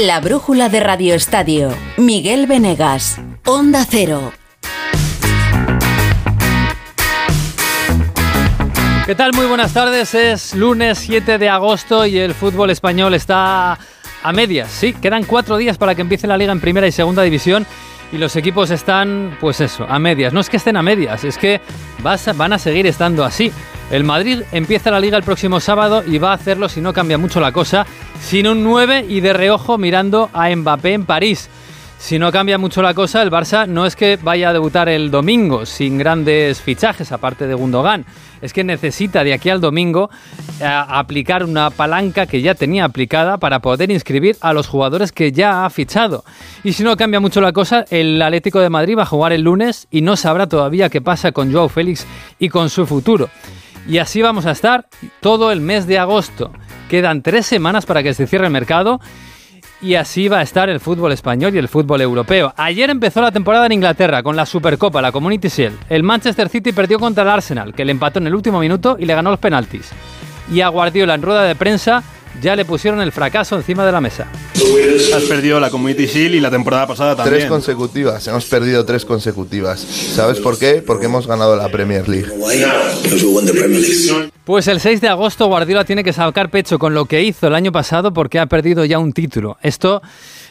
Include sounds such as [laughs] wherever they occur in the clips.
La brújula de Radio Estadio. Miguel Venegas. Onda Cero. ¿Qué tal? Muy buenas tardes. Es lunes 7 de agosto y el fútbol español está a medias. Sí, quedan cuatro días para que empiece la liga en primera y segunda división y los equipos están, pues eso, a medias. No es que estén a medias, es que van a seguir estando así. El Madrid empieza la liga el próximo sábado y va a hacerlo si no cambia mucho la cosa, sin un 9 y de reojo mirando a Mbappé en París. Si no cambia mucho la cosa, el Barça no es que vaya a debutar el domingo sin grandes fichajes, aparte de Gundogan es que necesita de aquí al domingo eh, aplicar una palanca que ya tenía aplicada para poder inscribir a los jugadores que ya ha fichado. Y si no cambia mucho la cosa, el Atlético de Madrid va a jugar el lunes y no sabrá todavía qué pasa con Joao Félix y con su futuro. Y así vamos a estar todo el mes de agosto. Quedan tres semanas para que se cierre el mercado y así va a estar el fútbol español y el fútbol europeo. Ayer empezó la temporada en Inglaterra con la Supercopa, la Community Shield. El Manchester City perdió contra el Arsenal, que le empató en el último minuto y le ganó los penaltis. Y a Guardiola en rueda de prensa ya le pusieron el fracaso encima de la mesa. Has perdido la Community Shield y la temporada pasada también. Tres consecutivas, hemos perdido tres consecutivas. ¿Sabes por qué? Porque hemos ganado la Premier League. Pues el 6 de agosto Guardiola tiene que sacar pecho con lo que hizo el año pasado porque ha perdido ya un título. Esto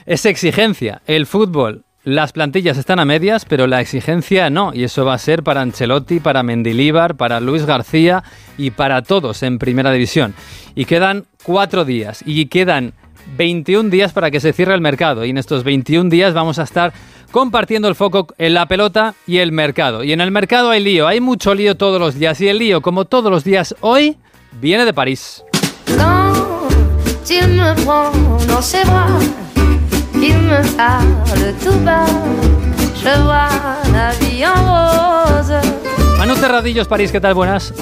es exigencia. El fútbol las plantillas están a medias, pero la exigencia no, y eso va a ser para Ancelotti, para Mendilíbar, para Luis García y para todos en Primera División. Y quedan cuatro días, y quedan 21 días para que se cierre el mercado, y en estos 21 días vamos a estar compartiendo el foco en la pelota y el mercado. Y en el mercado hay lío, hay mucho lío todos los días, y el lío, como todos los días hoy, viene de París. Manu Terradillos, París, ¿qué tal? Buenas.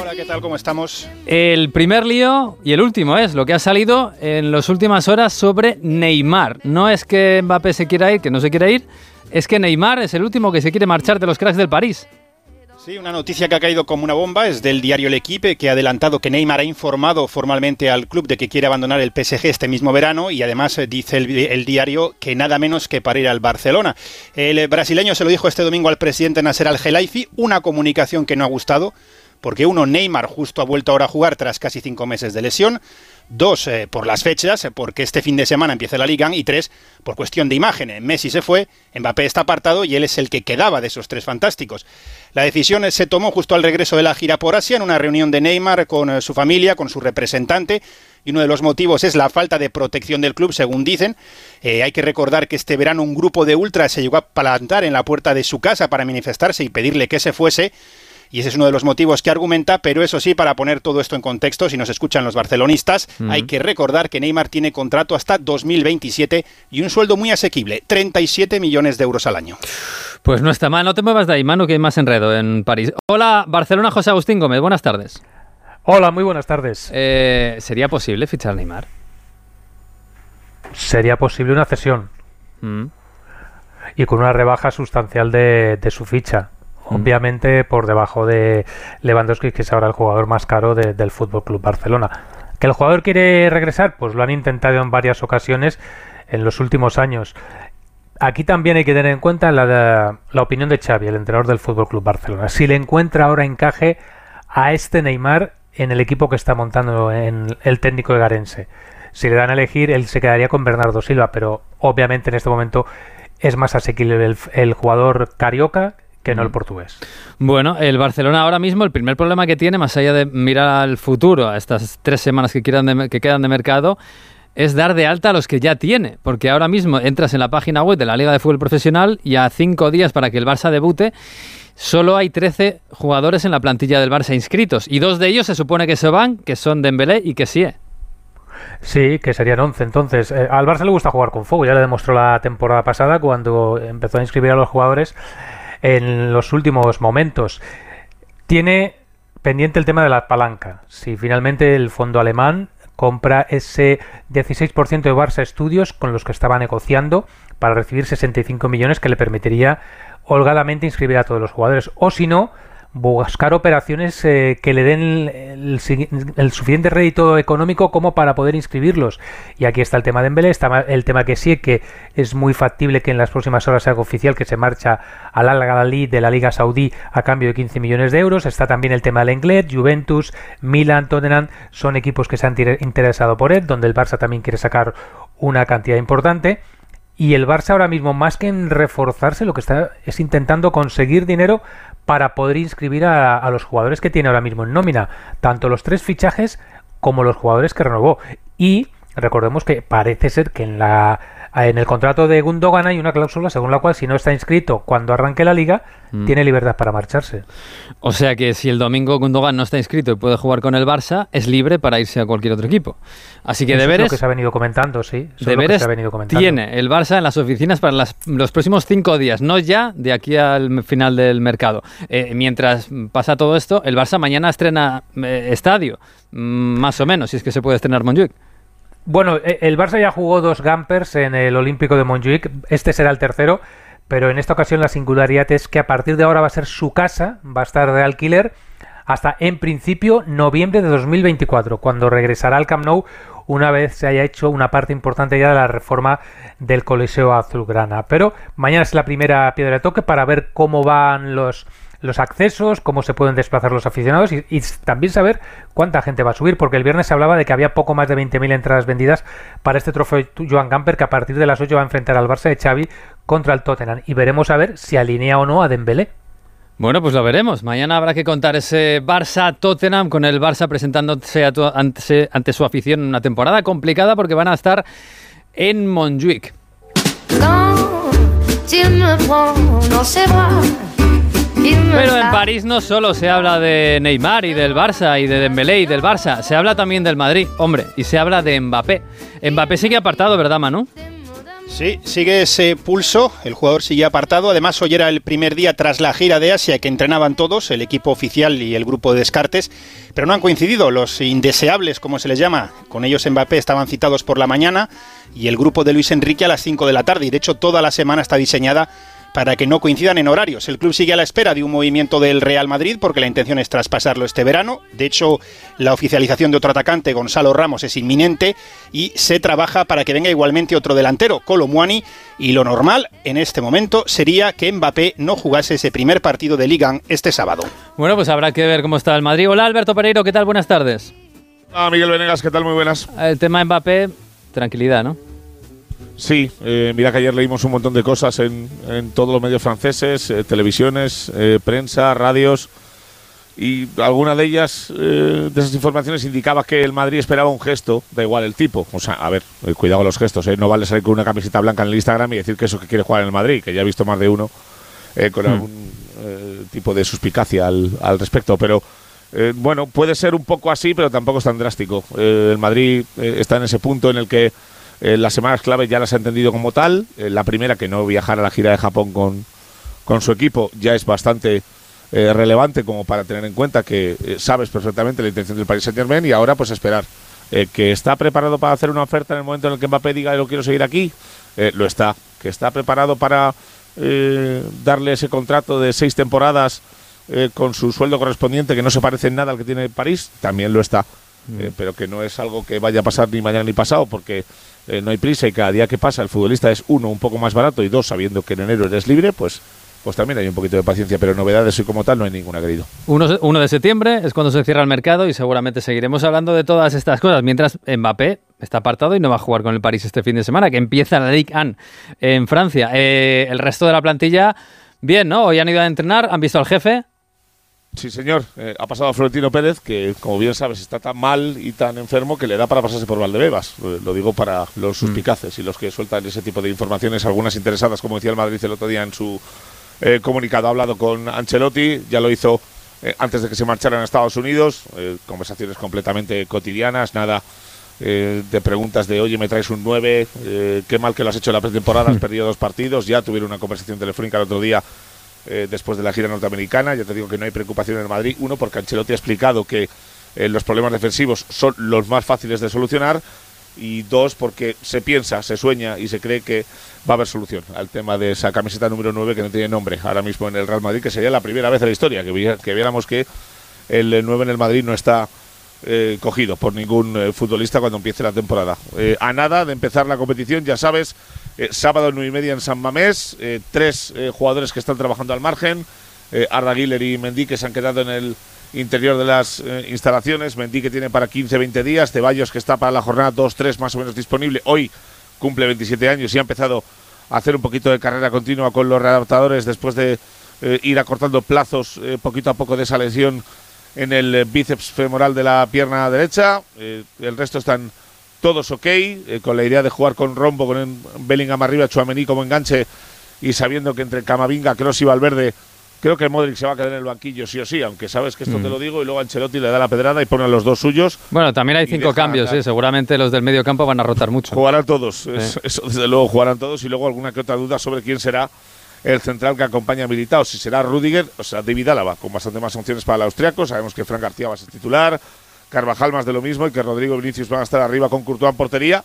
Hola, ¿qué tal? ¿Cómo estamos? El primer lío y el último es lo que ha salido en las últimas horas sobre Neymar. No es que Mbappé se quiera ir, que no se quiera ir, es que Neymar es el último que se quiere marchar de los cracks del París. Sí, una noticia que ha caído como una bomba es del diario El Equipe, que ha adelantado que Neymar ha informado formalmente al club de que quiere abandonar el PSG este mismo verano y además eh, dice el, diario que nada menos que para ir al Barcelona. El brasileño se lo dijo este domingo al presidente Nasser Al-Khelaifi, una comunicación que no ha gustado, porque uno, Neymar justo ha vuelto ahora a jugar tras casi cinco meses de lesión, Dos, eh, por las fechas, eh, porque este fin de semana empieza la Liga. Y tres, por cuestión de imagen. Eh, Messi se fue, Mbappé está apartado y él es el que quedaba de esos tres fantásticos. La decisión se tomó justo al regreso de la gira por Asia, en una reunión de Neymar con su familia, con su representante. Y uno de los motivos es la falta de protección del club, según dicen. hay que recordar que este verano un grupo de ultras se llegó a plantar en la puerta de su casa para manifestarse y pedirle que se fuese y ese es uno de los motivos que argumenta, pero eso sí, para poner todo esto en contexto, si nos escuchan los barcelonistas, hay que recordar que Neymar tiene contrato hasta 2027 y un sueldo muy asequible, 37 millones de euros al año. Pues no está mal, no te muevas de ahí, mano, que hay más enredo en París. Hola, Barcelona, José Agustín Gómez, buenas tardes. Hola, muy buenas tardes. Eh, ¿Sería posible fichar a Neymar? Sería posible una cesión. Mm. Y con una rebaja sustancial de su ficha. Obviamente por debajo de Lewandowski, que es ahora el jugador más caro del Fútbol Club Barcelona. ¿Que el jugador quiere regresar? Pues lo han intentado en varias ocasiones en los últimos años. Aquí también hay que tener en cuenta la, opinión de Xavi, el entrenador del Fútbol Club Barcelona. Si le encuentra ahora encaje a este Neymar en el equipo que está montando en el técnico de Garense. Si le dan a elegir, él se quedaría con Bernardo Silva, pero obviamente en este momento es más asequible el jugador carioca que no el portugués. Bueno, el Barcelona ahora mismo, el primer problema que tiene, más allá de mirar al futuro, a estas tres semanas que, quedan que quedan de mercado, es dar de alta a los que ya tiene, porque ahora mismo entras en la página web de la Liga de Fútbol Profesional y a cinco días para que el Barça debute, solo hay 13 jugadores en la plantilla del Barça inscritos, y dos de ellos se supone que se van, que son Dembélé y que sí. Sí, que serían 11. Entonces, eh, al Barça le gusta jugar con fuego, ya le demostró la temporada pasada cuando empezó a inscribir a los jugadores en los últimos momentos. Tiene pendiente el tema de la palanca. Si finalmente el fondo alemán compra ese 16% de Barça Estudios con los que estaba negociando para recibir 65 millones que le permitiría holgadamente inscribir a todos los jugadores. O si no, buscar operaciones eh, que le den el, suficiente rédito económico como para poder inscribirlos. Y aquí está el tema de Embele, está el tema que sí, que es muy factible que en las próximas horas sea oficial que se marcha al Al de la Liga Saudí a cambio de 15 millones de euros. Está también el tema del Englet, Juventus, Milan, Tottenham, son equipos que se han interesado por él, donde el Barça también quiere sacar una cantidad importante. Y el Barça ahora mismo, más que en reforzarse, lo que está es intentando conseguir dinero para poder inscribir a, los jugadores que tiene ahora mismo en nómina, tanto los tres fichajes como los jugadores que renovó. Y recordemos que parece ser que en la en el contrato de Gundogan hay una cláusula según la cual si no está inscrito cuando arranque la liga, mm. tiene libertad para marcharse. O sea que si el domingo Gundogan no está inscrito y puede jugar con el Barça, es libre para irse a cualquier otro equipo. Así que deberes... Es lo que se ha venido comentando, sí. deberes tiene el Barça en las oficinas para los próximos cinco días, no ya de aquí al final del mercado. Eh, mientras pasa todo esto, el Barça mañana estrena eh, estadio, mm, más o menos, si es que se puede estrenar Montjuic. Bueno, e, el Barça ya jugó dos Gampers en el Olímpico de Montjuic. Este será el tercero, pero en esta ocasión la singularidad es que a partir de ahora va a ser su casa, va a estar de alquiler hasta en principio noviembre de 2024, cuando regresará al Camp Nou una vez se haya hecho una parte importante ya de la reforma del Coliseo Azulgrana. Pero mañana es la primera piedra de toque para ver cómo van los los accesos, cómo se pueden desplazar los aficionados y, también saber cuánta gente va a subir, porque el viernes se hablaba de que había poco más de 20.000 entradas vendidas para este trofeo Joan Gamper que a partir de las 8 va a enfrentar al Barça de Xavi contra el Tottenham y veremos a ver si alinea o no a Dembélé. Bueno, pues lo veremos. Mañana habrá que contar ese Barça-Tottenham con el Barça presentándose ante, ante, su afición en una temporada complicada porque van a estar en Montjuic. Pero en París no solo se habla de Neymar y del Barça y de Dembélé y del Barça, se habla también del Madrid, hombre, y se habla de Mbappé. Mbappé sigue apartado, ¿verdad, Manu? Sí, sigue ese pulso, el jugador sigue apartado. Además, hoy era el primer día tras la gira de Asia que entrenaban todos, el equipo oficial y el grupo de descartes, pero no han coincidido. Los indeseables, como se les llama, con ellos Mbappé estaban citados por la mañana y el grupo de Luis Enrique a las 5 de la tarde. Y de hecho, toda la semana está diseñada para que no coincidan en horarios. El club sigue a la espera de un movimiento del Real Madrid porque la intención es traspasarlo este verano. De hecho, la oficialización de otro atacante, Gonzalo Ramos, es inminente y se trabaja para que venga igualmente otro delantero, Colomuani, y lo normal en este momento sería que Mbappé no jugase ese primer partido de Liga este sábado. Bueno, pues habrá que ver cómo está el Madrid. Hola Alberto Pereiro, ¿qué tal? Buenas tardes. Ah, Miguel Venegas, ¿qué tal? Muy buenas. El tema Mbappé, tranquilidad, ¿no? Sí, eh, mira que ayer leímos un montón de cosas en, todos los medios franceses, eh, televisiones, eh, prensa, radios, y alguna de ellas, de esas informaciones, indicaba que el Madrid esperaba un gesto, da igual el tipo. O sea, a ver, cuidado con los gestos, no vale salir con una camiseta blanca en el Instagram y decir que eso que quiere jugar en el Madrid, que ya he visto más de uno con hmm. algún tipo de suspicacia al, al respecto, pero... bueno, puede ser un poco así, pero tampoco es tan drástico. el Madrid está en ese punto en el que eh, las semanas claves ya las ha entendido como tal. Eh, la primera, que no viajar a la gira de Japón con, con su equipo, ya es bastante eh, relevante como para tener en cuenta que sabes perfectamente la intención del Paris Saint Germain y ahora pues esperar. que está preparado para hacer una oferta en el momento en el que Mbappé diga lo quiero seguir aquí, lo está. Que está preparado para darle ese contrato de seis temporadas con su sueldo correspondiente que no se parece en nada al que tiene París, también lo está. Mm. pero que no es algo que vaya a pasar ni mañana ni pasado, porque eh, no hay prisa y cada día que pasa el futbolista es uno, un poco más barato y dos, sabiendo que en enero eres libre, pues pues también hay un poquito de paciencia, pero novedades y como tal no hay ninguna, querido. 1 de septiembre es cuando se cierra el mercado y seguramente seguiremos hablando de todas estas cosas, mientras Mbappé está apartado y no va a jugar con el París este fin de semana, que empieza la Ligue 1 en Francia. Eh, el resto de la plantilla, bien, ¿no? Hoy han ido a entrenar, han visto al jefe, Sí, señor. Eh, ha pasado a Florentino Pérez, que como bien sabes está tan mal y tan enfermo que le da para pasarse por Valdebebas. Eh, lo digo para los mm. suspicaces y los que sueltan ese tipo de informaciones, algunas interesadas, como decía el Madrid el otro día en su eh, comunicado. Ha hablado con Ancelotti, ya lo hizo antes de que se marcharan a Estados Unidos. conversaciones completamente cotidianas, nada de preguntas de, oye, me traes un 9, qué mal que lo has hecho en la pretemporada, has [laughs] perdido dos partidos. Ya tuvieron una conversación telefónica el otro día eh, después de la gira norteamericana. Ya te digo que no hay preocupación en el Madrid. Uno, porque Ancelotti ha explicado que eh, los problemas defensivos son los más fáciles de solucionar. y dos, porque se piensa, se sueña y se cree que va a haber solución al tema de esa camiseta número 9 que no tiene nombre ahora mismo en el Real Madrid, que sería la primera vez en la historia que, viéramos que el 9 en el Madrid no está eh, cogido por ningún eh, futbolista cuando empiece la temporada. Eh, a nada de empezar la competición, ya sabes, sábado 9 y media en San Mamés, tres jugadores que están trabajando al margen, Arda Güler y Mendy que se han quedado en el interior de las instalaciones, Mendy que tiene para 15-20 días, Ceballos que está para la jornada 2-3 más o menos disponible, hoy cumple 27 años y ha empezado a hacer un poquito de carrera continua con los readaptadores después de ir acortando plazos poquito a poco de esa lesión en el eh, bíceps femoral de la pierna derecha. Eh, el resto están todos ok, eh, con la idea de jugar con rombo, con Bellingham arriba, Chuamení como enganche y sabiendo que entre Camavinga, Kroos y Valverde, creo que Modric se va a quedar en el banquillo sí o sí, aunque sabes que esto te mm. lo digo, y luego Ancelotti le da la pedrada y pone a los dos suyos. Bueno, también hay cinco cambios, seguramente los del medio campo van a rotar mucho. Jugarán todos, eso desde luego jugarán todos y luego alguna que otra duda sobre quién será el central que acompaña a Militao. Si será Rudiger, o sea, David Álava, con bastante más opciones para el austriaco. Sabemos que Fran García va a ser titular, Carvajal más de lo mismo y que Rodrigo Vinicius van a estar arriba con Courtois en portería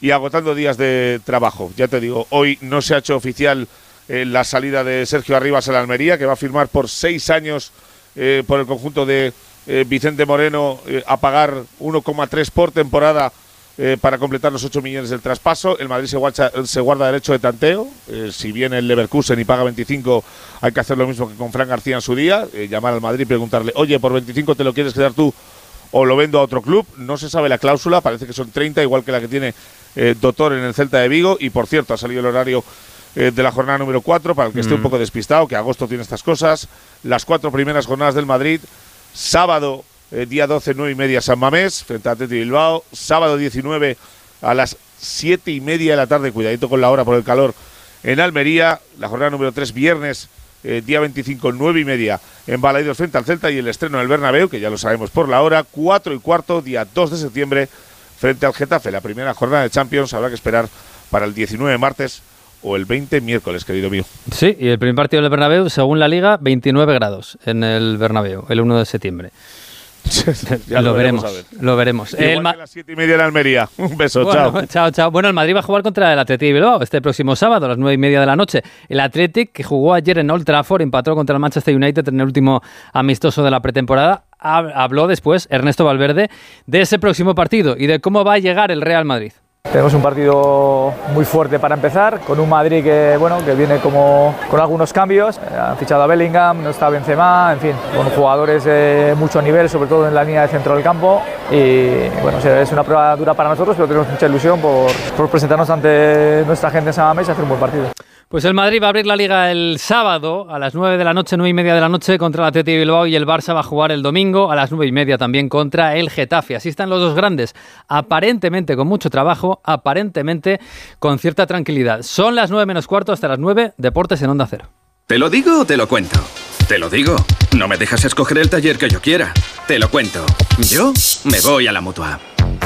y agotando días de trabajo. Ya te digo, hoy no se ha hecho oficial eh, la salida de Sergio Arribas a la Almería, que va a firmar por seis años eh, por el conjunto de eh, Vicente Moreno a pagar 1,3 por temporada para completar los 8 millones del traspaso. El Madrid se, guarda, se guarda derecho de tanteo. Si viene el Leverkusen y paga 25, hay que hacer lo mismo que con Fran García en su día. Llamar al Madrid y preguntarle, oye, por 25 te lo quieres quedar tú o lo vendo a otro club. No se sabe la cláusula, parece que son 30, igual que la que tiene Doctor en el Celta de Vigo. Y por cierto, ha salido el horario de la jornada número 4, para el que esté un mm. poco despistado, que agosto tiene estas cosas. Las cuatro primeras jornadas del Madrid, sábado eh, día 12, 9 y media San Mamés, frente a Atleti Bilbao. Sábado 19 a las 7 y media de la tarde, cuidadito con la hora por el calor, en Almería. La jornada número 3, viernes, eh, día 25, 9 y media, en Balaidos frente al Celta y el estreno del Bernabéu, que ya lo sabemos por la hora. 4 y cuarto, día 2 de septiembre, frente al Getafe. La primera jornada de Champions habrá que esperar para el 19 martes o el 20 miércoles, querido mío. Sí, y el primer partido del Bernabéu, según la Liga, 29 grados en el Bernabéu, el 1 de septiembre. [laughs] ya lo, veremos, Lo veremos. el a las siete y media en Almería. [laughs] Un beso, chao. Chao, chao. Bueno, el Madrid va a jugar contra el Atlético de Bilbao este próximo sábado a las nueve y media de la noche. El Athletic, que jugó ayer en Old Trafford, empató contra el Manchester United en el último amistoso de la pretemporada. Habló después Ernesto Valverde de ese próximo partido y de cómo va a llegar el Real Madrid. Tenemos un partido muy fuerte para empezar, con un Madrid que, bueno, que viene como con algunos cambios. Eh, han fichado a Bellingham, no está Benzema, en fin, con jugadores de mucho nivel, sobre todo en la línea de centro del campo. Y bueno, es una prueba dura para nosotros, pero tenemos mucha ilusión por, presentarnos ante nuestra gente en Samamés y hacer un buen partido. Pues el Madrid va a abrir la liga el sábado a las 9 de la noche, 9 y media de la noche contra el Atleti Bilbao y el Barça va a jugar el domingo a las 9 y media también contra el Getafe. Así están los dos grandes, aparentemente con mucho trabajo, aparentemente con cierta tranquilidad. Son las 9 menos cuarto hasta las 9, Deportes en Onda Cero. ¿Te lo digo o te lo cuento? Te lo digo. No me dejas escoger el taller que yo quiera. Te lo cuento. Yo me voy a la mutua.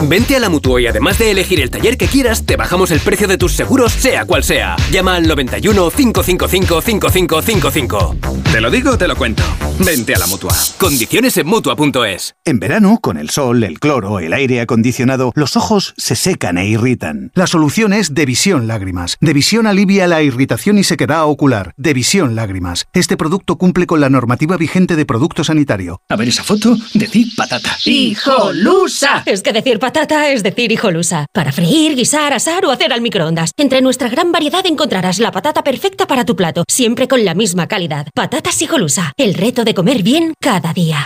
Vente a la Mutua y además de elegir el taller que quieras, te bajamos el precio de tus seguros, sea cual sea. Llama al 91 555 5555. Te lo digo, te lo cuento. Vente a la Mutua. Condiciones en Mutua.es. En verano, con el sol, el cloro, el aire acondicionado, los ojos se secan e irritan. La solución es Devisión Lágrimas. Devisión alivia la irritación y se queda ocular. Devisión Lágrimas. Este producto cumple con la normativa vigente de producto sanitario. A ver esa foto, decir patata. ¡Hijolusa! Es que decir patata es decir hijolusa. Para freír, guisar, asar o hacer al microondas. Entre nuestra gran variedad encontrarás la patata perfecta para tu plato, siempre con la misma calidad. Patatas hijolusa. El reto de comer bien cada día.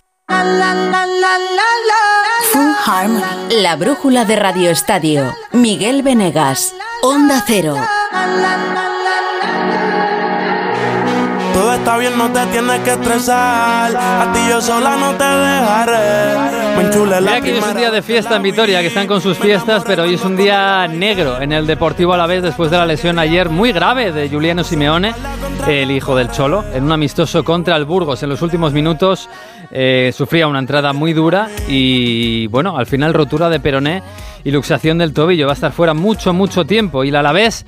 La brújula de Radio Estadio. Miguel Venegas. Onda Cero. Está bien, no te tienes que estresar. A ti yo sola no te dejaré. Me enchule la Mira que hoy es un día de fiesta en Vitoria, que están con sus fiestas, pero hoy es un día negro en el Deportivo a la vez después de la lesión ayer muy grave de Juliano Simeone, el hijo del Cholo, en un amistoso contra el Burgos. En los últimos minutos eh, sufría una entrada muy dura y, bueno, al final rotura de peroné y luxación del tobillo. Va a estar fuera mucho, mucho tiempo. Y la Alavés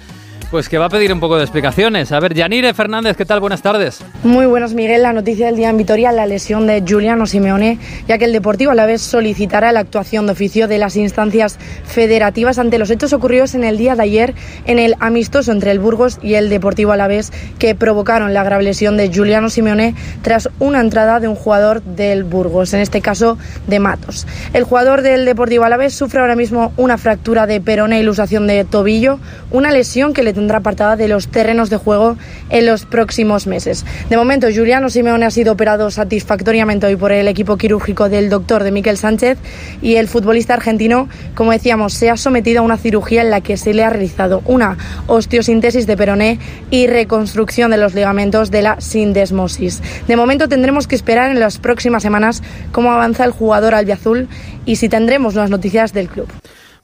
pues que va a pedir un poco de explicaciones. A ver, Yanire Fernández, ¿qué tal? Buenas tardes. Muy buenos, Miguel. La noticia del día en Vitoria, la lesión de Giuliano Simeone, ya que el Deportivo a la vez solicitará la actuación de oficio de las instancias federativas ante los hechos ocurridos en el día de ayer en el amistoso entre el Burgos y el Deportivo a la vez que provocaron la grave lesión de Giuliano Simeone tras una entrada de un jugador del Burgos, en este caso de Matos. El jugador del Deportivo a la vez sufre ahora mismo una fractura de peroné e ilusación de tobillo, una lesión que le tendrá apartada de los terrenos de juego en los próximos meses. De momento, Juliano Simeone ha sido operado satisfactoriamente hoy por el equipo quirúrgico del doctor de Miquel Sánchez y el futbolista argentino, como decíamos, se ha sometido a una cirugía en la que se le ha realizado una osteosintesis de peroné y reconstrucción de los ligamentos de la sindesmosis. De momento tendremos que esperar en las próximas semanas cómo avanza el jugador albiazul y si tendremos las noticias del club.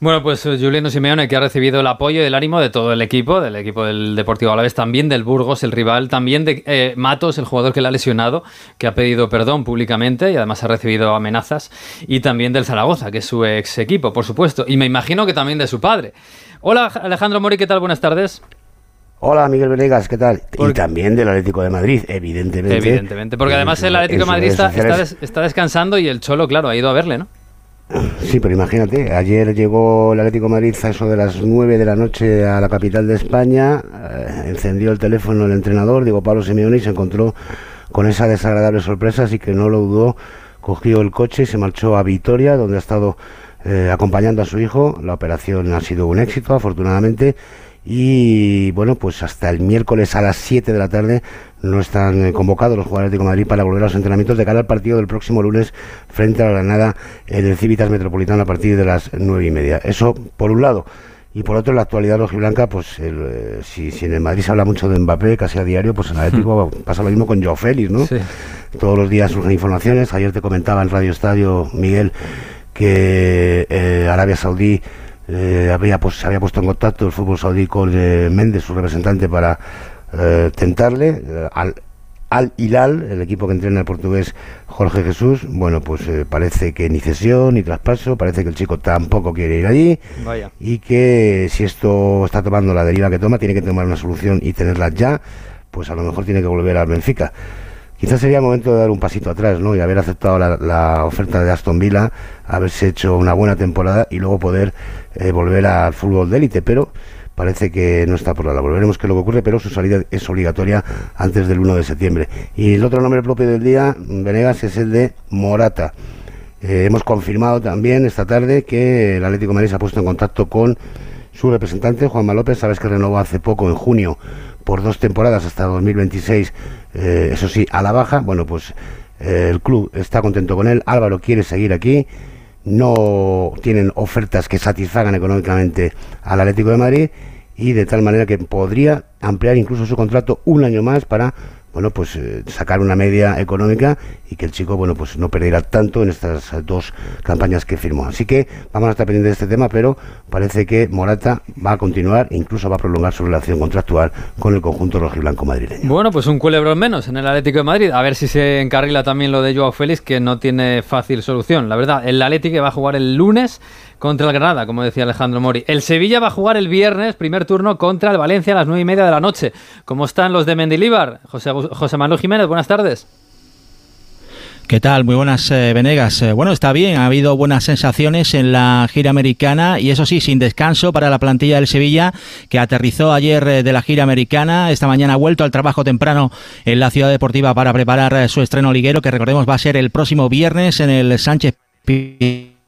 Bueno, pues eh, Juliano Simeone que ha recibido el apoyo y el ánimo de todo el equipo, del equipo del Deportivo Alavés, también del Burgos, el rival, también de eh, Matos, el jugador que le ha lesionado, que ha pedido perdón públicamente y además ha recibido amenazas, y también del Zaragoza, que es su ex equipo, por supuesto, y me imagino que también de su padre. Hola Alejandro Mori, ¿qué tal? Buenas tardes. Hola Miguel Venegas, ¿qué tal? Y también del Atlético de Madrid, evidentemente. Evidentemente, porque además el Atlético de Madrid está, está descansando y el Cholo, claro, ha ido a verle, ¿no? Sí, pero imagínate, ayer llegó el Atlético de Madrid a eso de las 9 de la noche a la capital de España, eh, encendió el teléfono el entrenador, digo Pablo Simeone, y se encontró con esa desagradable sorpresa, así que no lo dudó, cogió el coche y se marchó a Vitoria, donde ha estado eh, acompañando a su hijo. La operación ha sido un éxito, afortunadamente, y bueno, pues hasta el miércoles a las 7 de la tarde no están eh, convocados los jugadores de Madrid para volver a los entrenamientos de cara al partido del próximo lunes frente a la Granada en el Civitas Metropolitano a partir de las nueve y media. Eso por un lado. Y por otro, en la actualidad rojiblanca, pues eh, si, si, en el Madrid se habla mucho de Mbappé casi a diario, pues en el Atlético hmm. pasa lo mismo con Joe Félix, ¿no? Todos los días surgen informaciones. Ayer te comentaba en Radio Estadio, Miguel, que eh, Arabia Saudí había, pues, se había puesto en contacto el fútbol saudí con Méndez, su representante, para eh, tentarle eh, al, al Hilal, el equipo que entrena el portugués Jorge Jesús, bueno, pues eh, parece que ni cesión ni traspaso, parece que el chico tampoco quiere ir allí. Y que si esto está tomando la deriva que toma, tiene que tomar una solución y tenerla ya, pues a lo mejor tiene que volver al Benfica. Quizás sería el momento de dar un pasito atrás, ¿no? Y haber aceptado la, oferta de Aston Villa, haberse hecho una buena temporada y luego poder volver al fútbol de élite, pero parece que no está por la labor. Veremos qué es lo que ocurre, pero su salida es obligatoria antes del 1 de septiembre. Y el otro nombre propio del día, Venegas, es el de Morata. Eh, hemos confirmado también esta tarde que el Atlético de Madrid se ha puesto en contacto con su representante, Juanma López. Sabes que renovó hace poco, en junio, por dos temporadas hasta 2026, eh, eso sí, a la baja. Bueno, pues eh, el club está contento con él. Álvaro quiere seguir aquí no tienen ofertas que satisfagan económicamente al Atlético de Madrid y de tal manera que podría ampliar incluso su contrato un año más para bueno pues eh, sacar una media económica y que el chico bueno pues no perdiera tanto en estas dos campañas que firmó. Así que vamos a estar pendientes de este tema pero parece que Morata va a continuar incluso va a prolongar su relación contractual con el conjunto rojiblanco madrileño. Bueno pues un culebrón menos en el Atlético de Madrid. A ver si se encarrila también lo de Joao Félix que no tiene fácil solución. La verdad el Atlético va a jugar el lunes contra el Granada, como decía Alejandro Mori. El Sevilla va a jugar el viernes, primer turno, contra el Valencia a las nueve y media de la noche. ¿Cómo están los de Mendilíbar? José, José Manuel Jiménez, buenas tardes. ¿Qué tal? Muy buenas, eh, Venegas. Eh, bueno, está bien, ha habido buenas sensaciones en la gira americana y eso sí, sin descanso para la plantilla del Sevilla, que aterrizó ayer eh, de la gira americana. Esta mañana ha vuelto al trabajo temprano en la ciudad deportiva para preparar su estreno liguero, que recordemos va a ser el próximo viernes en el Sánchez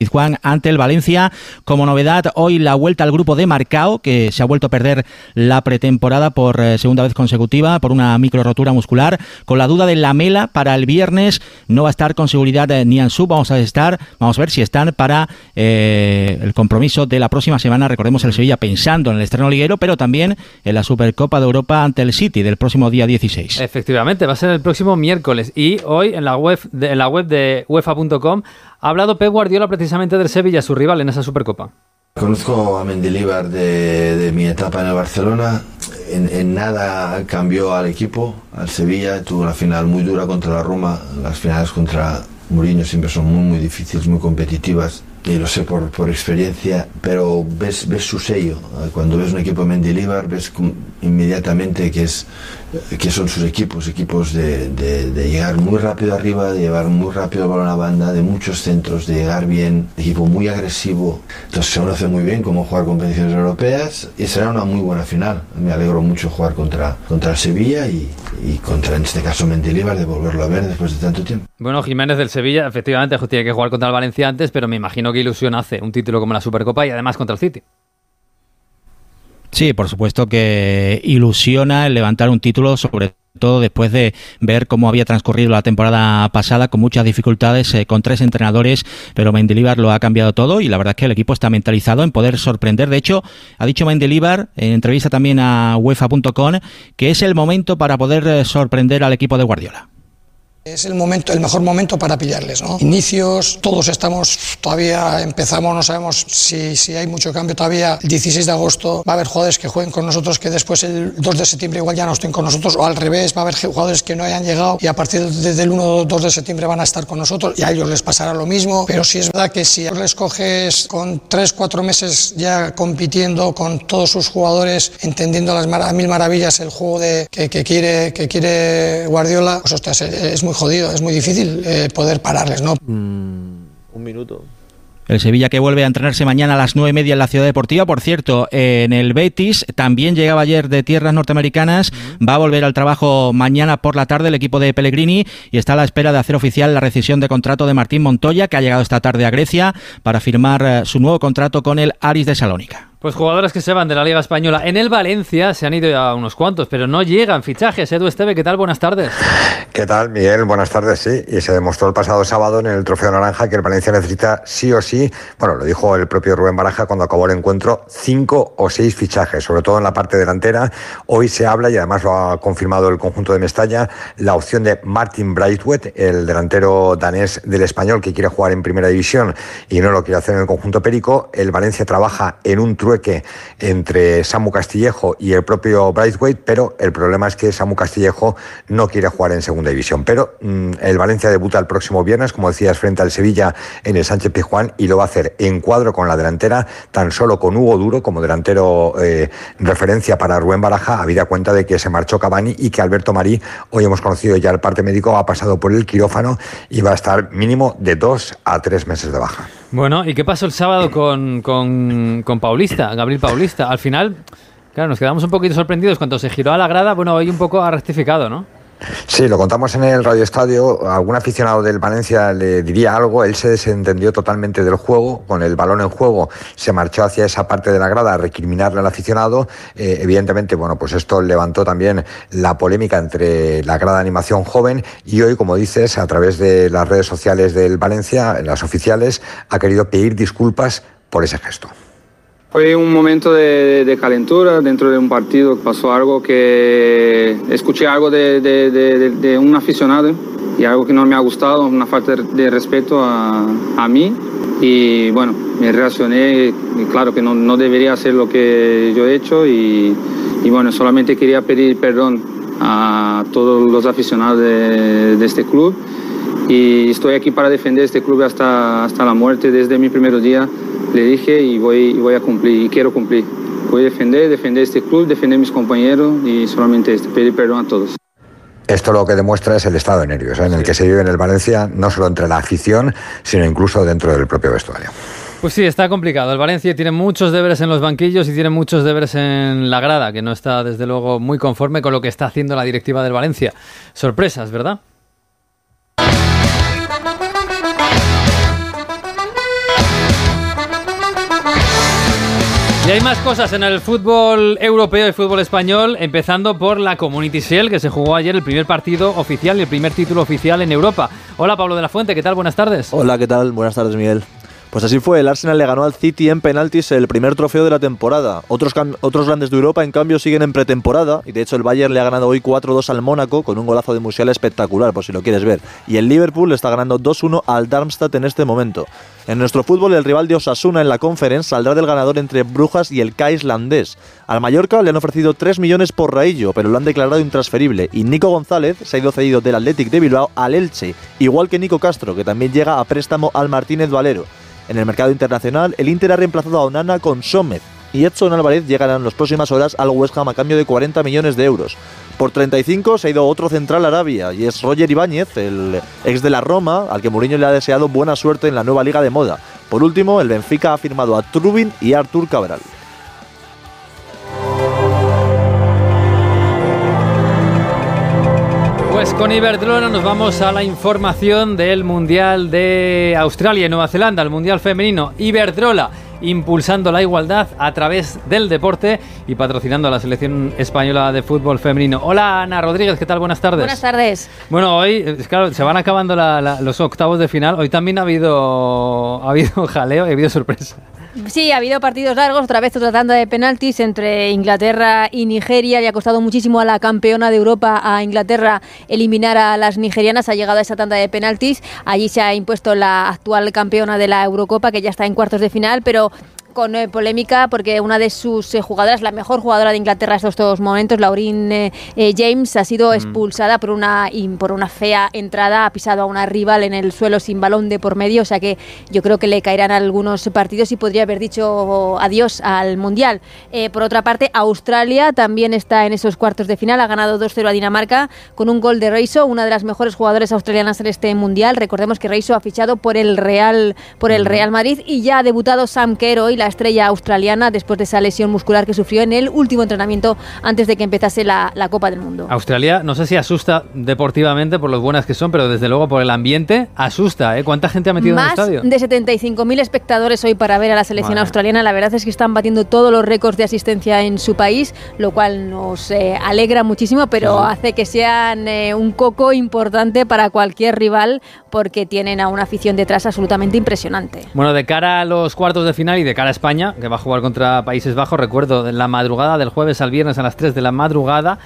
Juan ante el Valencia. Como novedad, hoy la vuelta al grupo de Marcao, que se ha vuelto a perder la pretemporada por eh, segunda vez consecutiva por una micro rotura muscular. Con la duda de la Mela para el viernes, no va a estar con seguridad eh, ni Ansu. Vamos a estar, vamos a ver si están para eh, el compromiso de la próxima semana. Recordemos el Sevilla pensando en el estreno liguero, pero también en la Supercopa de Europa ante el City del próximo día 16. Efectivamente, va a ser el próximo miércoles y hoy en la web de, en la web de UEFA.com ha hablado Pep Guardiola precisamente del Sevilla, su rival en esa Supercopa. Conozco a Mendilibar de, mi etapa en el Barcelona. En, nada cambió al equipo, al Sevilla. Tuvo una final muy dura contra la Roma. Las finales contra Mourinho siempre son muy, muy difíciles, muy competitivas. Y lo sé por, por experiencia, pero ves, ves su sello. Cuando ves un equipo de Mendilibar, ves inmediatamente que, es, que son sus equipos, equipos de, de, llegar muy rápido arriba, de llevar muy rápido el balón a la banda, de muchos centros, de llegar bien, equipo muy agresivo. Entonces se conoce muy bien cómo jugar competiciones europeas y será una muy buena final. Me alegro mucho jugar contra, contra Sevilla y, y contra, en este caso, Mendilibar, de volverlo a ver después de tanto tiempo. Bueno, Jiménez del Sevilla, efectivamente, tiene que jugar contra el Valencia antes, pero me imagino que ilusión hace un título como la Supercopa y además contra el City. Sí, por supuesto que ilusiona el levantar un título, sobre todo después de ver cómo había transcurrido la temporada pasada con muchas dificultades eh, con tres entrenadores, pero Mendilibar lo ha cambiado todo y la verdad es que el equipo está mentalizado en poder sorprender. De hecho, ha dicho Mendilibar en entrevista también a UEFA.com que es el momento para poder eh, sorprender al equipo de Guardiola. Es el momento, el mejor momento para pillarles, ¿no? Inicios, todos estamos, todavía empezamos, no sabemos si, si hay mucho cambio todavía. El 16 de agosto va a haber jugadores que jueguen con nosotros que después el 2 de septiembre igual ya no estén con nosotros, o al revés, va a haber jugadores que no hayan llegado y a partir del 1 o 2 de septiembre van a estar con nosotros y a ellos les pasará lo mismo. Pero sí es verdad que si les coges con 3, 4 meses ya compitiendo con todos sus jugadores, entendiendo las mil maravillas el juego de, que, quiere, que quiere Guardiola, pues hostia, es muy jodido, es muy difícil eh, poder pararles, ¿no? Mm, un minuto. El Sevilla que vuelve a entrenarse mañana a las nueve y media en la Ciudad Deportiva. Por cierto, en el Betis también llegaba ayer de tierras norteamericanas. Va a volver al trabajo mañana por la tarde el equipo de Pellegrini y está a la espera de hacer oficial la rescisión de contrato de Martín Montoya, que ha llegado esta tarde a Grecia para firmar eh, su nuevo contrato con el Aris de Salónica. Pues jugadores que se van de la Liga Española. En el Valencia se han ido ya unos cuantos, pero no llegan fichajes. Edu Esteve, ¿qué tal? Buenas tardes. ¿Qué tal, Miguel? Buenas tardes, sí. Y se demostró el pasado sábado en el Trofeo Naranja que el Valencia necesita sí o sí, bueno, lo dijo el propio Rubén Baraja cuando acabó el encuentro, cinco o seis fichajes, sobre todo en la parte delantera. Hoy se habla, y además lo ha confirmado el conjunto de Mestalla, la opción de Martin Braithwaite, el delantero danés del español que quiere jugar en primera división y no lo quiere hacer en el conjunto Perico. El Valencia trabaja en un trueque entre Samu Castillejo y el propio Braithwaite, pero el problema es que Samu Castillejo no quiere jugar en segunda división. Pero mm, el Valencia debuta el próximo viernes, como decías, frente al Sevilla en el Sánchez Pizjuán y lo va a hacer en cuadro con la delantera, tan solo con Hugo Duro como delantero eh, referencia para Rubén Baraja, habida cuenta de que se marchó Cavani y que Alberto Marí, hoy hemos conocido ya el parte médico, ha pasado por el quirófano y va a estar mínimo de dos a tres meses de baja. Bueno, ¿y qué pasó el sábado con, con, con Paulista, Gabriel Paulista? Al final, claro, nos quedamos un poquito sorprendidos cuando se giró a la grada. Bueno, hoy un poco ha rectificado, ¿no? Sí, lo contamos en el Radio Estadio. Algún aficionado del Valencia le diría algo. Él se desentendió totalmente del juego. Con el balón en juego se marchó hacia esa parte de la grada a recriminarle al aficionado. Eh, evidentemente, bueno, pues esto levantó también la polémica entre la grada animación joven y hoy, como dices, a través de las redes sociales del Valencia, las oficiales, ha querido pedir disculpas por ese gesto. Fue un momento de, calentura dentro de un partido. Pasó algo que escuché algo de, un aficionado y algo que no me ha gustado, una falta de respeto a, mí. Y bueno, me reaccioné claro que no, debería hacer lo que yo he hecho y, bueno, solamente quería pedir perdón a todos los aficionados de, este club y estoy aquí para defender este club hasta, hasta la muerte desde mi primer día le dije y voy, voy a cumplir y quiero cumplir. Voy a defender, defender este club, defender a mis compañeros y solamente este, pedir perdón a todos. Esto lo que demuestra es el estado de nervios ¿eh? en el que se vive en el Valencia, no solo entre la afición, sino incluso dentro del propio vestuario. Pues sí, está complicado. El Valencia tiene muchos deberes en los banquillos y tiene muchos deberes en la grada, que no está desde luego muy conforme con lo que está haciendo la directiva del Valencia. Sorpresas, ¿verdad? Y hay más cosas en el fútbol europeo y fútbol español, empezando por la Community Shield, que se jugó ayer el primer partido oficial y el primer título oficial en Europa. Hola Pablo de la Fuente, ¿qué tal? Buenas tardes. Hola, ¿qué tal? Buenas tardes, Miguel. Pues así fue, el Arsenal le ganó al City en penaltis el primer trofeo de la temporada. Otros, otros grandes de Europa, en cambio, siguen en pretemporada y de hecho el Bayern le ha ganado hoy 4-2 al Mónaco con un golazo de Musiala espectacular, por si lo quieres ver. Y el Liverpool le está ganando 2-1 al Darmstadt en este momento. En nuestro fútbol, el rival de Osasuna en la Conference saldrá del ganador entre Brujas y el K islandés. Al Mallorca le han ofrecido 3 millones por Raillo, pero lo han declarado intransferible. Y Nico González se ha ido cedido del Athletic de Bilbao al Elche, igual que Nico Castro, que también llega a préstamo al Martínez Valero. En el mercado internacional, el Inter ha reemplazado a Onana con Sommer y Edson Álvarez llegarán en las próximas horas al West Ham a cambio de 40 millones de euros. Por 35 se ha ido otro central a Arabia y es Roger Ibáñez, el ex de la Roma, al que Mourinho le ha deseado buena suerte en la nueva liga de moda. Por último, el Benfica ha firmado a Trubin y Artur Cabral. Pues con Iberdrola nos vamos a la información del Mundial de Australia y Nueva Zelanda, el Mundial Femenino. Iberdrola impulsando la igualdad a través del deporte y patrocinando a la selección española de fútbol femenino. Hola Ana Rodríguez, ¿qué tal? Buenas tardes. Buenas tardes. Bueno, hoy, claro, se van acabando la, la, los octavos de final. Hoy también ha habido, ha habido [laughs] jaleo y ha habido sorpresa. Sí, ha habido partidos largos, otra vez otra tanda de penaltis entre Inglaterra y Nigeria. Le ha costado muchísimo a la campeona de Europa, a Inglaterra, eliminar a las nigerianas. Ha llegado a esa tanda de penaltis. Allí se ha impuesto la actual campeona de la Eurocopa, que ya está en cuartos de final, pero con eh, polémica porque una de sus eh, jugadoras, la mejor jugadora de Inglaterra en estos momentos, Lauryn eh, eh, James, ha sido expulsada por una por una fea entrada, ha pisado a una rival en el suelo sin balón de por medio, o sea que yo creo que le caerán algunos partidos y podría haber dicho adiós al Mundial. por otra parte, Australia también está en esos cuartos de final, ha ganado 2-0 a Dinamarca con un gol de Reiso, una de las mejores jugadoras australianas en este Mundial. Recordemos que Reiso ha fichado por el Real por el Real Madrid y ya ha debutado Sam Kerr hoy la estrella australiana después de esa lesión muscular que sufrió en el último entrenamiento antes de que empezase la, la, Copa del Mundo. Australia, no sé si asusta deportivamente por lo buenas que son, pero desde luego por el ambiente asusta. ¿eh? ¿Cuánta gente ha metido Más en el estadio? de 75.000 espectadores hoy para ver a la selección Madre. australiana. La verdad es que están batiendo todos los récords de asistencia en su país, lo cual nos eh, alegra muchísimo, pero sí. hace que sean eh, un coco importante para cualquier rival porque tienen a una afición detrás absolutamente impresionante. Bueno, de cara a los cuartos de final y de cara a España, que va a jugar contra Países Bajos, recuerdo, en la madrugada del jueves al viernes a las 3 de la madrugada,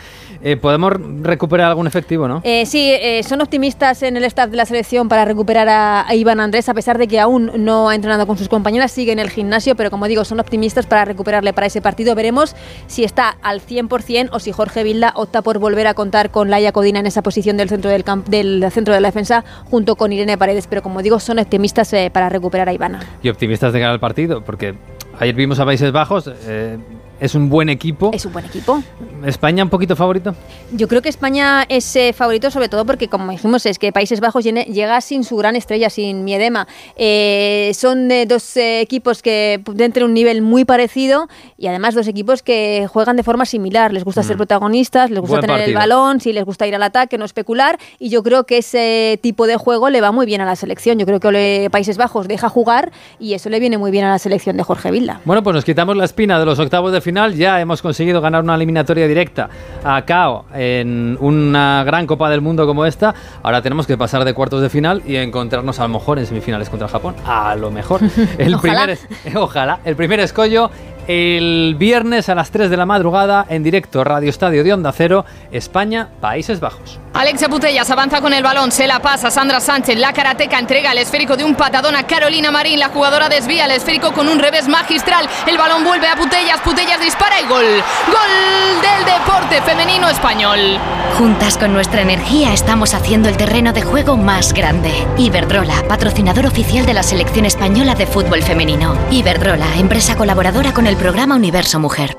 eh, ¿podemos recuperar algún efectivo, no? Eh, sí, eh, son optimistas en el staff de la selección para recuperar a, a, Iván Andrés, a pesar de que aún no ha entrenado con sus compañeras, sigue en el gimnasio, pero como digo, son optimistas para recuperarle para ese partido. Veremos si está al 100% o si Jorge Vilda opta por volver a contar con Laia Codina en esa posición del centro del, del centro de la defensa junto con Irene Paredes, pero como digo, son optimistas eh, para recuperar a Ivana. Y optimistas de cara al partido, porque ayer vimos a Países Bajos, eh, es un buen equipo. Es un buen equipo. ¿España un poquito favorito? Yo creo que España es eh, favorito sobre todo porque, como dijimos, es que Países Bajos llega sin su gran estrella, sin Miedema. Eh, son eh, dos equipos que tienen un nivel muy parecido y además dos equipos que juegan de forma similar. Les gusta mm. ser protagonistas, les gusta buen tener partido. el balón, sí, les gusta ir al ataque, no especular y yo creo que ese tipo de juego le va muy bien a la selección. Yo creo que Países Bajos deja jugar y eso le viene muy bien a la selección de Jorge Vilda. Bueno, pues nos quitamos la espina de los octavos de final. Ya hemos conseguido ganar una eliminatoria directa a KO en una gran Copa del Mundo como esta. Ahora tenemos que pasar de cuartos de final y encontrarnos a lo mejor en semifinales contra Japón. A lo mejor. [laughs] El ojalá. primer, ojalá. El primer escollo el viernes a las 3 de la madrugada en directo Radio Estadio de Onda Cero, España, Países Bajos. Alexia Putellas avanza con el balón, se la pasa Sandra Sánchez, la karateca entrega el esférico de un patadón a Carolina Marín, la jugadora desvía el esférico con un revés magistral, el balón vuelve a Putellas, Putellas dispara y gol, gol del deporte femenino español. Juntas con nuestra energía estamos haciendo el terreno de juego más grande. Iberdrola, patrocinador oficial de la selección española de fútbol femenino. Iberdrola, empresa colaboradora con el programa Universo Mujer.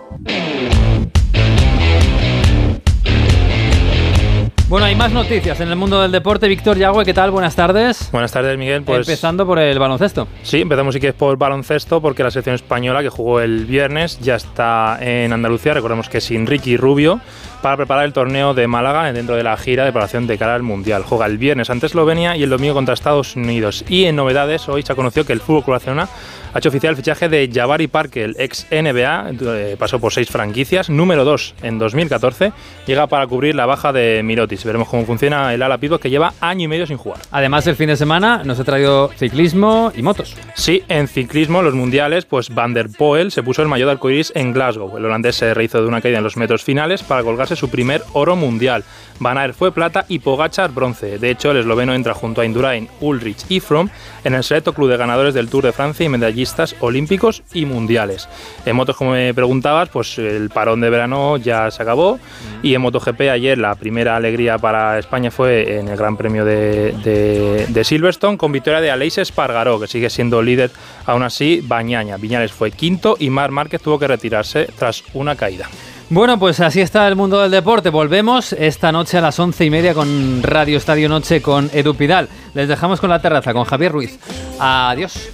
Bueno, hay más noticias en el mundo del deporte. Víctor Yagüe, ¿qué tal? Buenas tardes. Buenas tardes, Miguel. Pues, Empezando por el baloncesto. Sí, empezamos si quieres por baloncesto porque la selección española que jugó el viernes ya está en Andalucía. Recordemos que sin Ricky Rubio para preparar el torneo de Málaga dentro de la gira de preparación de cara al Mundial. Juega el viernes ante Eslovenia y el domingo contra Estados Unidos. Y en novedades, hoy se ha conocido que el Fútbol Club Barcelona ha hecho oficial el fichaje de Jabari Parker, el ex NBA, eh, pasó por seis franquicias, número 2 en 2014, llega para cubrir la baja de Mirotis. Veremos cómo funciona el ala pivot que lleva año y medio sin jugar. Además, el fin de semana nos ha traído ciclismo y motos. Sí, en ciclismo, los mundiales, pues Van der Poel se puso el maillot de arcoiris en Glasgow. El holandés se rehizo de una caída en los metros finales para colgarse su primer oro mundial. Van Aert fue plata y Pogachar bronce. De hecho, el esloveno entra junto a Indurain, Ulrich y Fromm en el selecto club de ganadores del Tour de Francia y olímpicos y mundiales. En motos, como me preguntabas, pues el parón de verano ya se acabó y en MotoGP ayer la primera alegría para España fue en el Gran Premio de Silverstone con victoria de Aleix Espargaró, que sigue siendo líder aún así Bañaña. Viñales fue quinto y Mar Márquez tuvo que retirarse tras una caída. Bueno, pues así está el mundo del deporte. Volvemos esta noche a las once y media con Radio Estadio Noche con Edu Pidal. Les dejamos con la terraza con Javier Ruiz. Adiós.